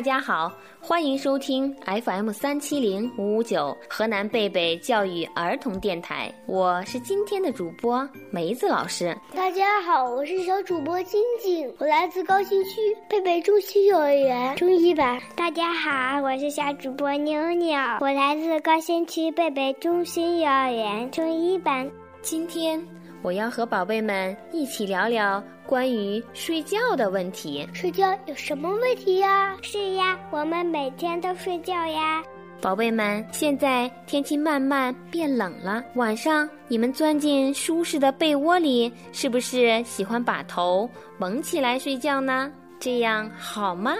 大家好，欢迎收听 FM 三七零五五九河南贝贝教育儿童电台，我是今天的主播梅子老师。大家好，我是小主播晶晶，我来自高新区贝贝中心幼儿园中一班。大家好，我是小主播妞妞，我来自高新区贝贝中心幼儿园中一班。今天我要和宝贝们一起聊聊关于睡觉的问题。睡觉有什么问题呀？是呀，我们每天都睡觉呀。宝贝们，现在天气慢慢变冷了，晚上你们钻进舒适的被窝里，是不是喜欢把头蒙起来睡觉呢？这样好吗？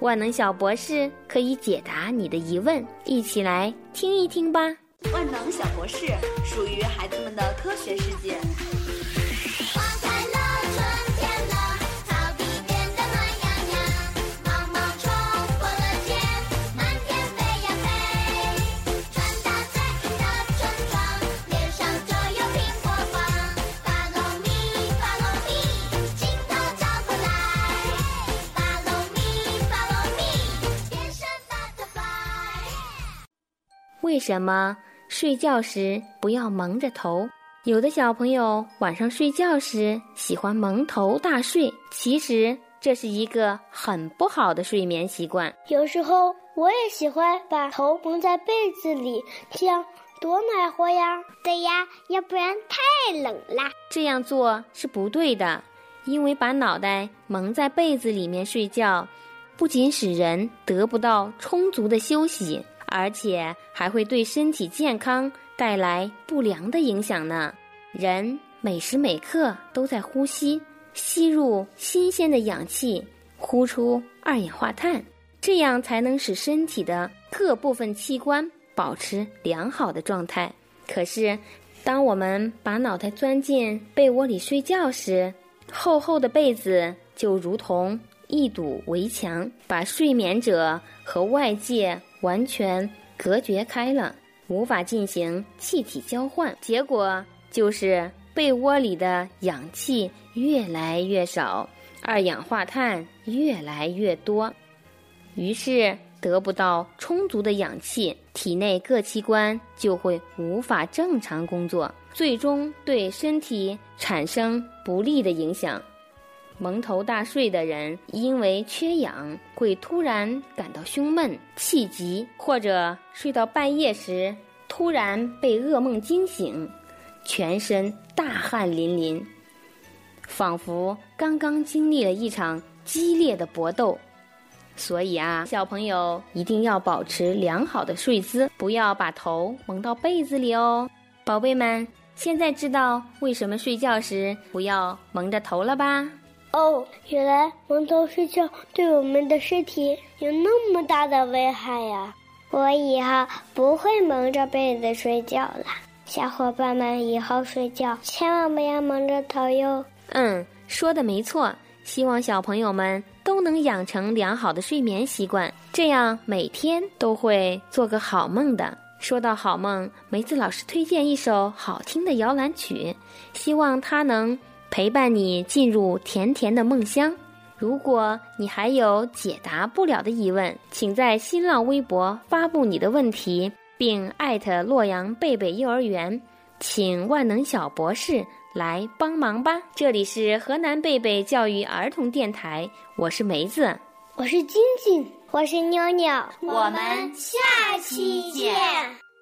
万能小博士可以解答你的疑问，一起来听一听吧。万能小博士属于孩子们的科学世界。为什么睡觉时不要蒙着头？有的小朋友晚上睡觉时喜欢蒙头大睡，其实这是一个很不好的睡眠习惯。有时候我也喜欢把头蒙在被子里，这样多暖和呀。对呀，要不然太冷啦。这样做是不对的，因为把脑袋蒙在被子里面睡觉，不仅使人得不到充足的休息，而且还会对身体健康带来不良的影响呢。人每时每刻都在呼吸，吸入新鲜的氧气，呼出二氧化碳，这样才能使身体的各部分器官保持良好的状态。可是，当我们把脑袋钻进被窝里睡觉时，厚厚的被子就如同一堵围墙，把睡眠者和外界完全隔绝开了，无法进行气体交换，结果就是被窝里的氧气越来越少，二氧化碳越来越多，于是得不到充足的氧气，体内各器官就会无法正常工作，最终对身体产生不利的影响。蒙头大睡的人，因为缺氧，会突然感到胸闷、气急，或者睡到半夜时突然被噩梦惊醒，全身大汗淋淋，仿佛刚刚经历了一场激烈的搏斗。所以啊，小朋友一定要保持良好的睡姿，不要把头蒙到被子里哦。宝贝们，现在知道为什么睡觉时不要蒙着头了吧？哦，原来蒙头睡觉对我们的身体有那么大的危害呀！我以后不会蒙着被子睡觉了。小伙伴们以后睡觉千万不要蒙着头哟。嗯，说的没错。希望小朋友们都能养成良好的睡眠习惯，这样每天都会做个好梦的。说到好梦，梅子老师推荐一首好听的摇篮曲，希望它能陪伴你进入甜甜的梦乡。如果你还有解答不了的疑问，请在新浪微博发布你的问题，并艾特洛阳贝贝幼儿园，请万能小博士。来帮忙吧！这里是河南贝贝教育儿童电台，我是梅子，我是晶晶，我是妞妞，我们下期见。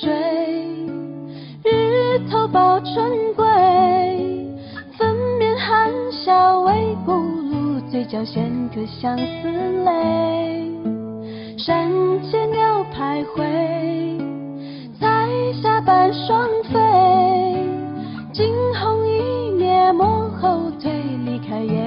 水，日头抱春归，粉面含笑微不露，嘴角衔颗相思泪。山间鸟徘徊，彩霞伴双飞，惊鸿一瞥莫后退，离开也。